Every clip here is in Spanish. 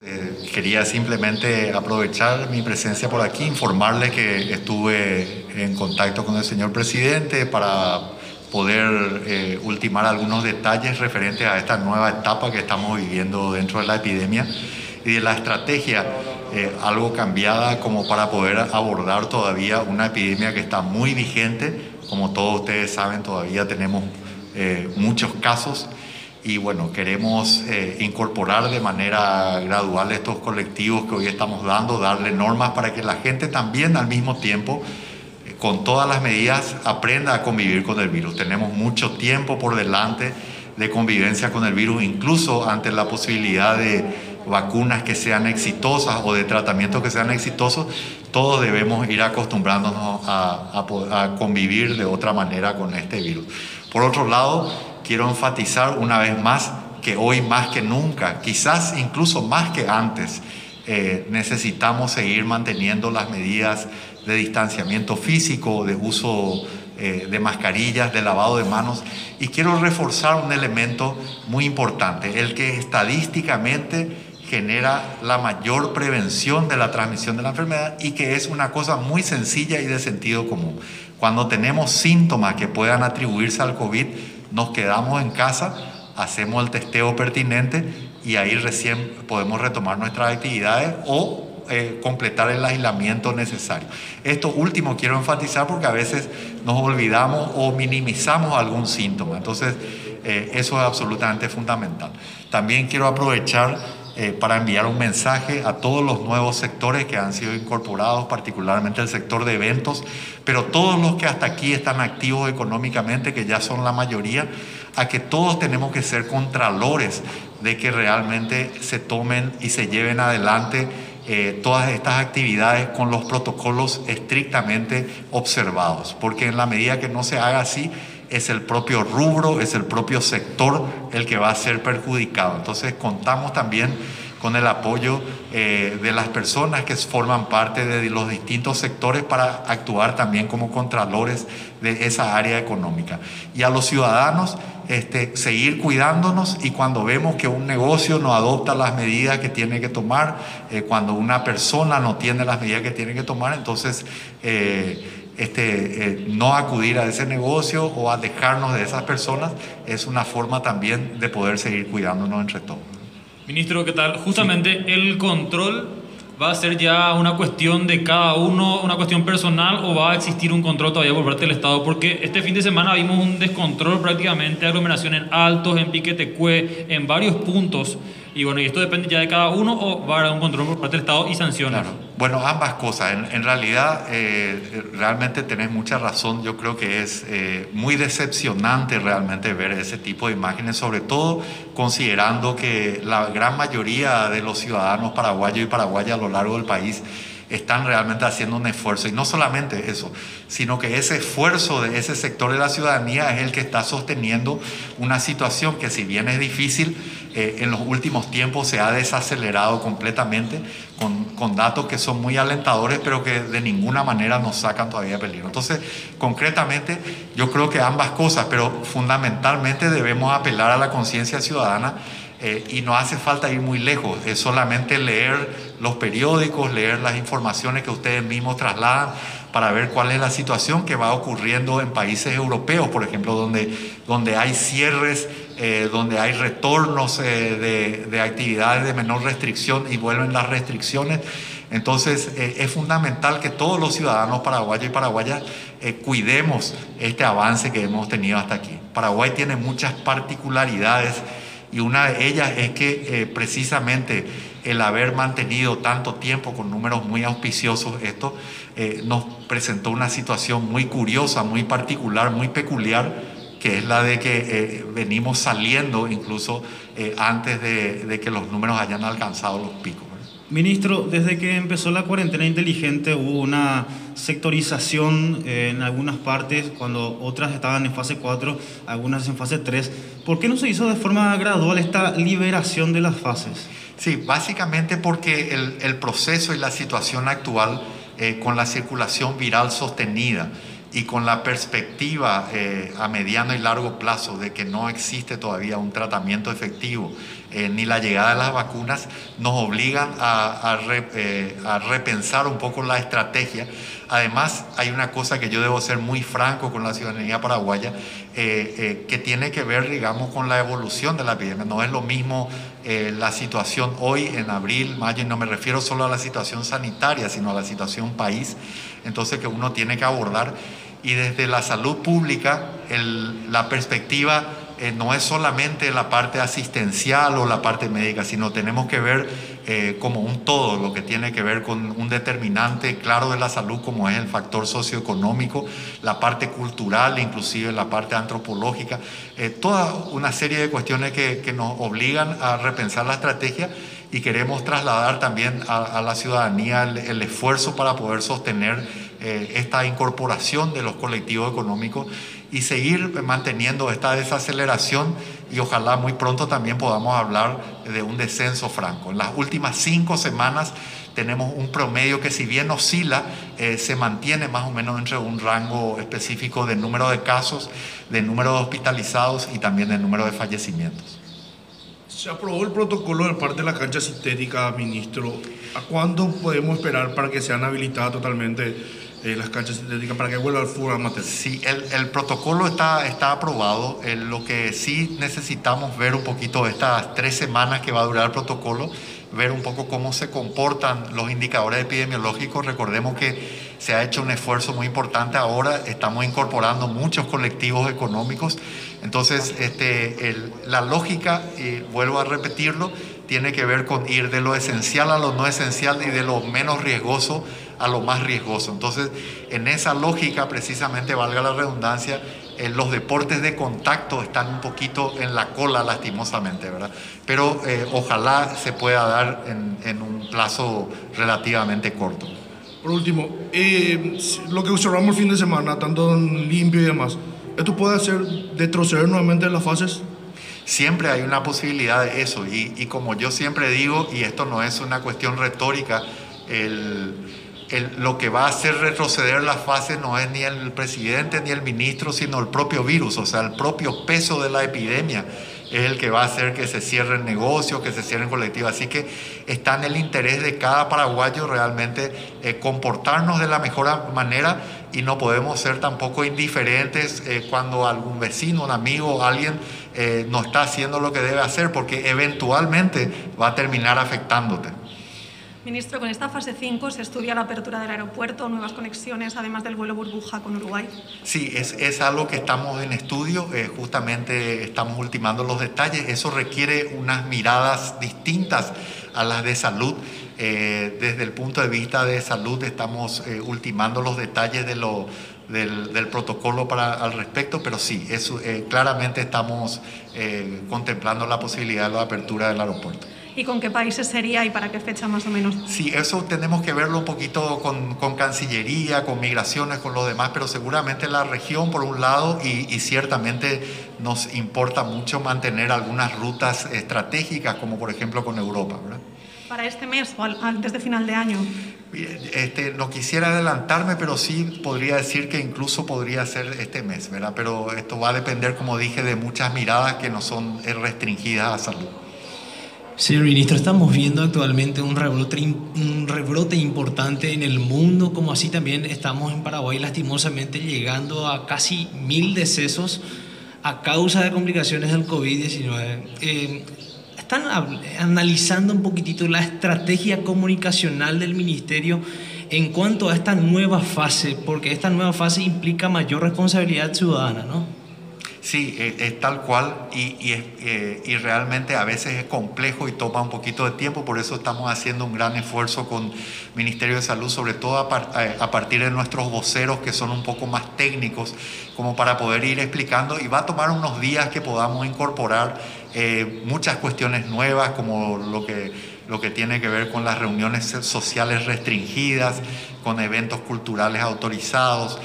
Eh, quería simplemente aprovechar mi presencia por aquí, informarles que estuve en contacto con el señor presidente para poder eh, ultimar algunos detalles referentes a esta nueva etapa que estamos viviendo dentro de la epidemia y de la estrategia eh, algo cambiada como para poder abordar todavía una epidemia que está muy vigente. Como todos ustedes saben, todavía tenemos muchos casos y bueno, queremos eh, incorporar de manera gradual estos colectivos que hoy estamos dando, darle normas para que la gente también al mismo tiempo, eh, con todas las medidas, aprenda a convivir con el virus. Tenemos mucho tiempo por delante de convivencia con el virus, incluso ante la posibilidad de vacunas que sean exitosas o de tratamientos que sean exitosos, todos debemos ir acostumbrándonos a, a convivir de otra manera con este virus. Por otro lado, quiero enfatizar una vez más que hoy más que nunca, quizás incluso más que antes, eh, necesitamos seguir manteniendo las medidas de distanciamiento físico, de uso eh, de mascarillas, de lavado de manos. Y quiero reforzar un elemento muy importante, el que estadísticamente genera la mayor prevención de la transmisión de la enfermedad y que es una cosa muy sencilla y de sentido común. Cuando tenemos síntomas que puedan atribuirse al COVID, nos quedamos en casa, hacemos el testeo pertinente y ahí recién podemos retomar nuestras actividades o eh, completar el aislamiento necesario. Esto último quiero enfatizar porque a veces nos olvidamos o minimizamos algún síntoma. Entonces, eh, eso es absolutamente fundamental. También quiero aprovechar eh, para enviar un mensaje a todos los nuevos sectores que han sido incorporados, particularmente el sector de eventos, pero todos los que hasta aquí están activos económicamente, que ya son la mayoría, a que todos tenemos que ser contralores de que realmente se tomen y se lleven adelante eh, todas estas actividades con los protocolos estrictamente observados, porque en la medida que no se haga así, es el propio rubro, es el propio sector el que va a ser perjudicado. Entonces contamos también con el apoyo eh, de las personas que forman parte de los distintos sectores para actuar también como contralores de esa área económica. Y a los ciudadanos, este, seguir cuidándonos y cuando vemos que un negocio no adopta las medidas que tiene que tomar, eh, cuando una persona no tiene las medidas que tiene que tomar, entonces... Eh, este, eh, no acudir a ese negocio o a dejarnos de esas personas es una forma también de poder seguir cuidándonos entre todos. Ministro, ¿qué tal? Justamente el control va a ser ya una cuestión de cada uno, una cuestión personal o va a existir un control todavía por parte del Estado? Porque este fin de semana vimos un descontrol prácticamente, aglomeración en Altos, en Piquetecue, en varios puntos. Y bueno, y esto depende ya de cada uno o va a haber un control por parte del Estado y sanciones. Bueno, ambas cosas. En, realidad, eh, realmente tenés mucha razón. Yo creo que es eh, muy decepcionante realmente ver ese tipo de imágenes, sobre todo considerando que la gran mayoría de los ciudadanos paraguayos y paraguayas a lo largo del país están realmente haciendo un esfuerzo. Y no solamente eso, sino que ese esfuerzo de ese sector de la ciudadanía es el que está sosteniendo una situación que si bien es difícil, eh, en los últimos tiempos se ha desacelerado completamente con, con, datos que son muy alentadores, pero que de ninguna manera nos sacan todavía peligro. Entonces, concretamente, yo creo que ambas cosas, pero fundamentalmente debemos apelar a la conciencia ciudadana eh, y no hace falta ir muy lejos, es solamente leer los periódicos, leer las informaciones que ustedes mismos trasladan para ver cuál es la situación que va ocurriendo en países europeos, por ejemplo, donde, donde hay cierres, eh, donde hay retornos eh, de, actividades de menor restricción y vuelven las restricciones. Entonces es fundamental que todos los ciudadanos paraguayos y paraguayas cuidemos este avance que hemos tenido hasta aquí. Paraguay tiene muchas particularidades y una de ellas es que eh, precisamente el haber mantenido tanto tiempo con números muy auspiciosos, esto eh, nos presentó una situación muy curiosa, muy particular, muy peculiar, que es la de que eh, venimos saliendo incluso antes de, de que los números hayan alcanzado los picos. Ministro, desde que empezó la cuarentena inteligente hubo una sectorización eh, en algunas partes, cuando otras estaban en fase 4, algunas en fase 3. ¿Por qué no se hizo de forma gradual esta liberación de las fases? Sí, básicamente porque el, proceso y la situación actual eh, con la circulación viral sostenida, y con la perspectiva eh, a mediano y largo plazo de que no existe todavía un tratamiento efectivo eh, ni la llegada de las vacunas, nos obligan a, eh, a, repensar un poco la estrategia. Además, hay una cosa que yo debo ser muy franco con la ciudadanía paraguaya, que tiene que ver, digamos, con la evolución de la epidemia. No es lo mismo la situación hoy, en abril, mayo, y no me refiero solo a la situación sanitaria, sino a la situación país, entonces que uno tiene que abordar y desde la salud pública la perspectiva eh, no es solamente la parte asistencial o la parte médica, sino tenemos que ver eh, como un todo lo que tiene que ver con un determinante claro de la salud como es el factor socioeconómico, la parte cultural, inclusive la parte antropológica, eh, toda una serie de cuestiones que, que, nos obligan a repensar la estrategia y queremos trasladar también a, la ciudadanía el esfuerzo para poder sostener eh, esta incorporación de los colectivos económicos y seguir manteniendo esta desaceleración y ojalá muy pronto también podamos hablar de un descenso franco. En las últimas cinco semanas tenemos un promedio que si bien oscila, eh, se mantiene más o menos entre un rango específico de número de casos, de número de hospitalizados y también de número de fallecimientos. Se aprobó el protocolo de parte de la cancha sintética, ministro. ¿A cuándo podemos esperar para que sean habilitadas totalmente eh, las canchas sintéticas para que vuelva al fútbol amateur? Sí, el, el protocolo está, está aprobado. lo que sí necesitamos ver un poquito estas tres semanas que va a durar el protocolo, ver un poco cómo se comportan los indicadores epidemiológicos. Recordemos que se ha hecho un esfuerzo muy importante ahora, estamos incorporando muchos colectivos económicos. Entonces, este, la lógica, y vuelvo a repetirlo, tiene que ver con ir de lo esencial a lo no esencial y de lo menos riesgoso a lo más riesgoso. Entonces, en esa lógica, precisamente, valga la redundancia, eh, los deportes de contacto están un poquito en la cola, lastimosamente, ¿verdad? Pero eh, ojalá se pueda dar en, un plazo relativamente corto. Por último, eh, lo que observamos el fin de semana, tanto en limpio y demás, ¿esto puede hacer retroceder nuevamente las fases? Siempre hay una posibilidad de eso y, y como yo siempre digo, y esto no es una cuestión retórica, el, lo que va a hacer retroceder la fase no es ni el presidente ni el ministro, sino el propio virus, o sea, el propio peso de la epidemia es el que va a hacer que se cierren negocios, que se cierren colectivos. Así que está en el interés de cada paraguayo realmente eh, comportarnos de la mejor manera y no podemos ser tampoco indiferentes eh, cuando algún vecino, un amigo, alguien eh, no está haciendo lo que debe hacer, porque eventualmente va a terminar afectándote. Ministro, con esta fase 5 se estudia la apertura del aeropuerto, nuevas conexiones, además del vuelo burbuja con Uruguay. Sí, es, es algo que estamos en estudio, eh, justamente estamos ultimando los detalles. Eso requiere unas miradas distintas a las de salud. Eh, desde el punto de vista de salud estamos eh, ultimando los detalles de lo, del, del, protocolo para, al respecto, pero sí, eso, claramente estamos contemplando la posibilidad de la apertura del aeropuerto y con qué países sería y para qué fecha más o menos. Sí, eso tenemos que verlo un poquito con, con Cancillería, con migraciones, con lo demás, pero seguramente la región por un lado y, y ciertamente nos importa mucho mantener algunas rutas estratégicas, como por ejemplo con Europa. ¿verdad? ¿Para este mes o antes de final de año? Este, no quisiera adelantarme, pero sí podría decir que incluso podría ser este mes, ¿verdad? Pero esto va a depender, como dije, de muchas miradas que no son restringidas a salud. Señor ministro, estamos viendo actualmente un rebrote, un rebrote importante en el mundo, como así también estamos en Paraguay lastimosamente llegando a casi mil decesos a causa de complicaciones del COVID-19. Eh, ¿Están analizando un poquitito la estrategia comunicacional del ministerio en cuanto a esta nueva fase? Porque esta nueva fase implica mayor responsabilidad ciudadana, ¿no? Sí, e, es, tal cual y, eh, y, realmente a veces es complejo y toma un poquito de tiempo, por eso estamos haciendo un gran esfuerzo con Ministerio de Salud, sobre todo a, eh, partir de nuestros voceros que son un poco más técnicos, como para poder ir explicando y va a tomar unos días que podamos incorporar eh, muchas cuestiones nuevas, como lo que, lo que tiene que ver con las reuniones sociales restringidas, con eventos culturales autorizados,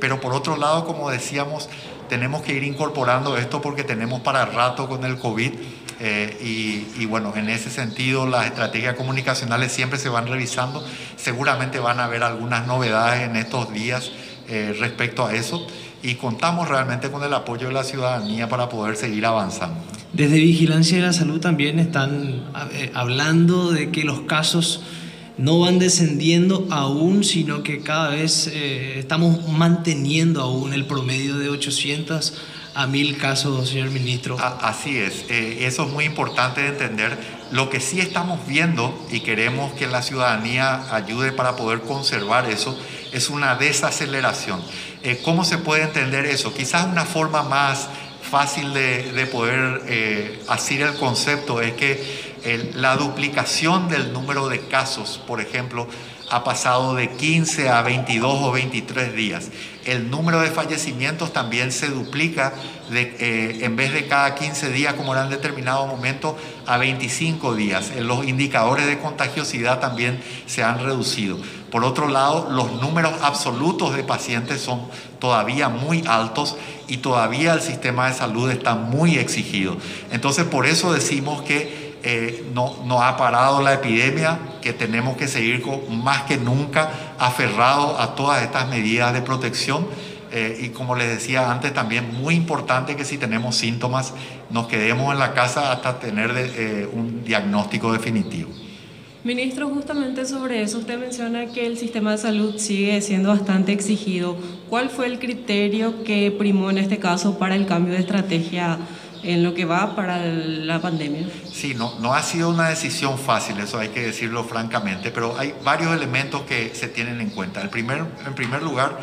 pero por otro lado, como decíamos, tenemos que ir incorporando esto porque tenemos para rato con el COVID eh, y, bueno, en ese sentido las estrategias comunicacionales siempre se van revisando. Seguramente van a haber algunas novedades en estos días eh, respecto a eso y contamos realmente con el apoyo de la ciudadanía para poder seguir avanzando. Desde Vigilancia de la Salud también están eh, hablando de que los casos no van descendiendo aún, sino que cada vez eh, estamos manteniendo aún el promedio de 800 a 1000 casos, señor ministro. Así es, eh, eso es muy importante de entender. Lo que sí estamos viendo y queremos que la ciudadanía ayude para poder conservar eso es una desaceleración. Eh, ¿Cómo se puede entender eso? Quizás una forma más fácil de, poder eh, hacer el concepto es que la duplicación del número de casos, por ejemplo, ha pasado de 15 a 22 o 23 días. El número de fallecimientos también se duplica de, eh, en vez de cada 15 días, como era en determinado momento, a 25 días. Los indicadores de contagiosidad también se han reducido. Por otro lado, los números absolutos de pacientes son todavía muy altos y todavía el sistema de salud está muy exigido. Entonces, por eso decimos que eh, no, no, ha parado la epidemia, que tenemos que seguir con, más que nunca aferrados a todas estas medidas de protección. Eh, y como les decía antes, también muy importante que si tenemos síntomas nos quedemos en la casa hasta tener eh, un diagnóstico definitivo. Ministro, justamente sobre eso usted menciona que el sistema de salud sigue siendo bastante exigido. ¿Cuál fue el criterio que primó en este caso para el cambio de estrategia en lo que va para la pandemia. Sí, no, no ha sido una decisión fácil, eso hay que decirlo francamente, pero hay varios elementos que se tienen en cuenta. El primer, en primer lugar,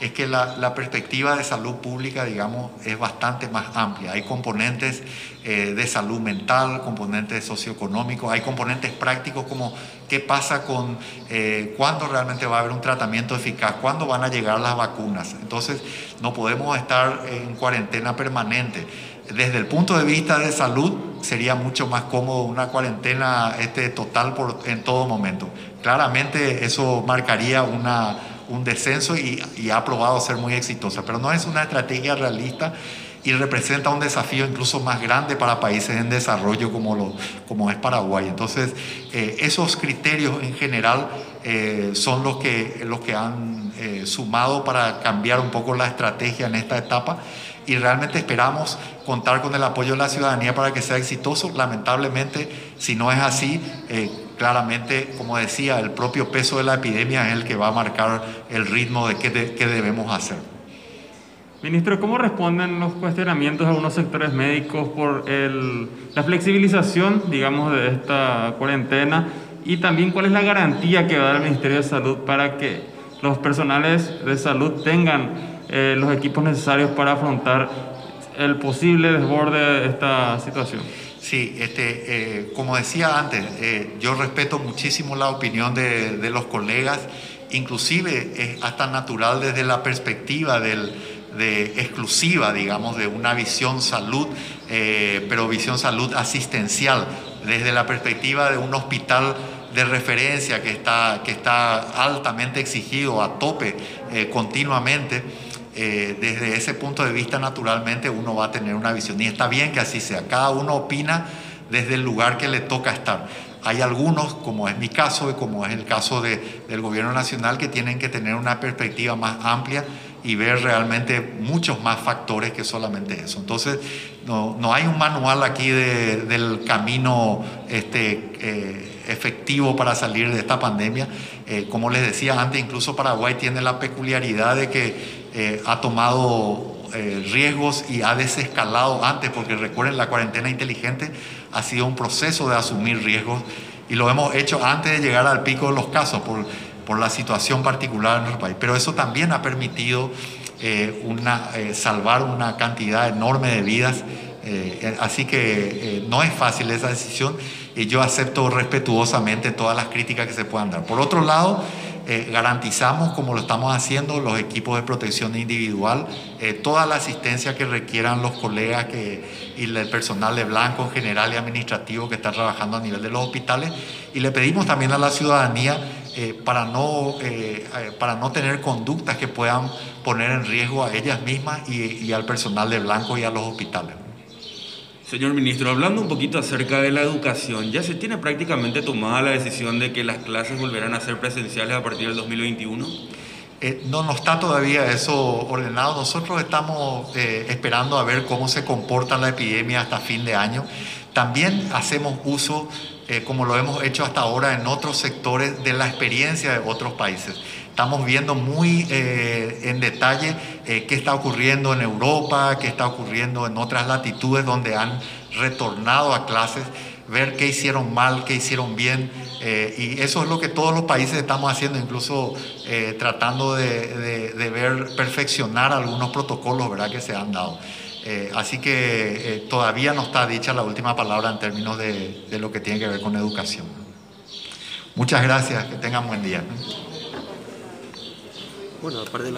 es que la, la, perspectiva de salud pública, digamos, es bastante más amplia. Hay componentes eh, de salud mental, componentes socioeconómicos, hay componentes prácticos como qué pasa con eh, cuándo realmente va a haber un tratamiento eficaz, cuándo van a llegar las vacunas. Entonces, no podemos estar en cuarentena permanente desde el punto de vista de salud sería mucho más cómodo una cuarentena este, total por, en todo momento. Claramente eso marcaría una, un descenso y, y, ha probado ser muy exitosa, pero no es una estrategia realista y representa un desafío incluso más grande para países en desarrollo como, lo, como es Paraguay. Entonces, eh, esos criterios en general eh, son los que, los que han eh, sumado para cambiar un poco la estrategia en esta etapa y realmente esperamos contar con el apoyo de la ciudadanía para que sea exitoso. Lamentablemente, si no es así, eh, claramente, como decía, el propio peso de la epidemia es el que va a marcar el ritmo de qué, debemos hacer. Ministro, ¿cómo responden los cuestionamientos de algunos sectores médicos por la flexibilización, digamos, de esta cuarentena? Y también, ¿cuál es la garantía que va a dar el Ministerio de Salud para que los personales de salud tengan eh, los equipos necesarios para afrontar el posible desborde de esta situación. Sí, este, eh, como decía antes, eh, yo respeto muchísimo la opinión de, de los colegas, inclusive es hasta natural desde la perspectiva del, de exclusiva, digamos, de una visión salud, pero visión salud asistencial, desde la perspectiva de un hospital de referencia que está, que está altamente exigido a tope continuamente. Eh, desde ese punto de vista naturalmente uno va a tener una visión y está bien que así sea, cada uno opina desde el lugar que le toca estar. Hay algunos, como es mi caso y como es el caso de, del gobierno nacional, que tienen que tener una perspectiva más amplia y ver realmente muchos más factores que solamente eso. Entonces, no, no hay un manual aquí de, del camino este, eh, efectivo para salir de esta pandemia. Eh, como les decía antes, incluso Paraguay tiene la peculiaridad de que eh, ha tomado eh, riesgos y ha desescalado antes, porque recuerden, la cuarentena inteligente ha sido un proceso de asumir riesgos y lo hemos hecho antes de llegar al pico de los casos por, por la situación particular en nuestro país. Pero eso también ha permitido eh, una, salvar una cantidad enorme de vidas. así que no es fácil esa decisión y yo acepto respetuosamente todas las críticas que se puedan dar. Por otro lado, eh, garantizamos, como lo estamos haciendo, los equipos de protección individual, eh, toda la asistencia que requieran los colegas que, y el personal de blanco en general y administrativo que está trabajando a nivel de los hospitales. Y le pedimos también a la ciudadanía eh, para, no, para no tener conductas que puedan poner en riesgo a ellas mismas y al personal de blanco y a los hospitales. Señor ministro, hablando un poquito acerca de la educación, ya se tiene prácticamente tomada la decisión de que las clases volverán a ser presenciales a partir del 2021. Eh, no, no está todavía eso ordenado. Nosotros estamos eh, esperando a ver cómo se comporta la epidemia hasta fin de año. También hacemos uso, eh, como lo hemos hecho hasta ahora en otros sectores, de la experiencia de otros países. Estamos viendo muy en detalle qué está ocurriendo en Europa, qué está ocurriendo en otras latitudes donde han retornado a clases, ver qué hicieron mal, qué hicieron bien eh, y eso es lo que todos los países estamos haciendo, incluso eh, tratando de, ver, perfeccionar algunos protocolos ¿verdad? que se han dado. Eh, así que todavía no está dicha la última palabra en términos de, de, lo que tiene que ver con educación. Muchas gracias, que tengan buen día. Bueno, aparte de la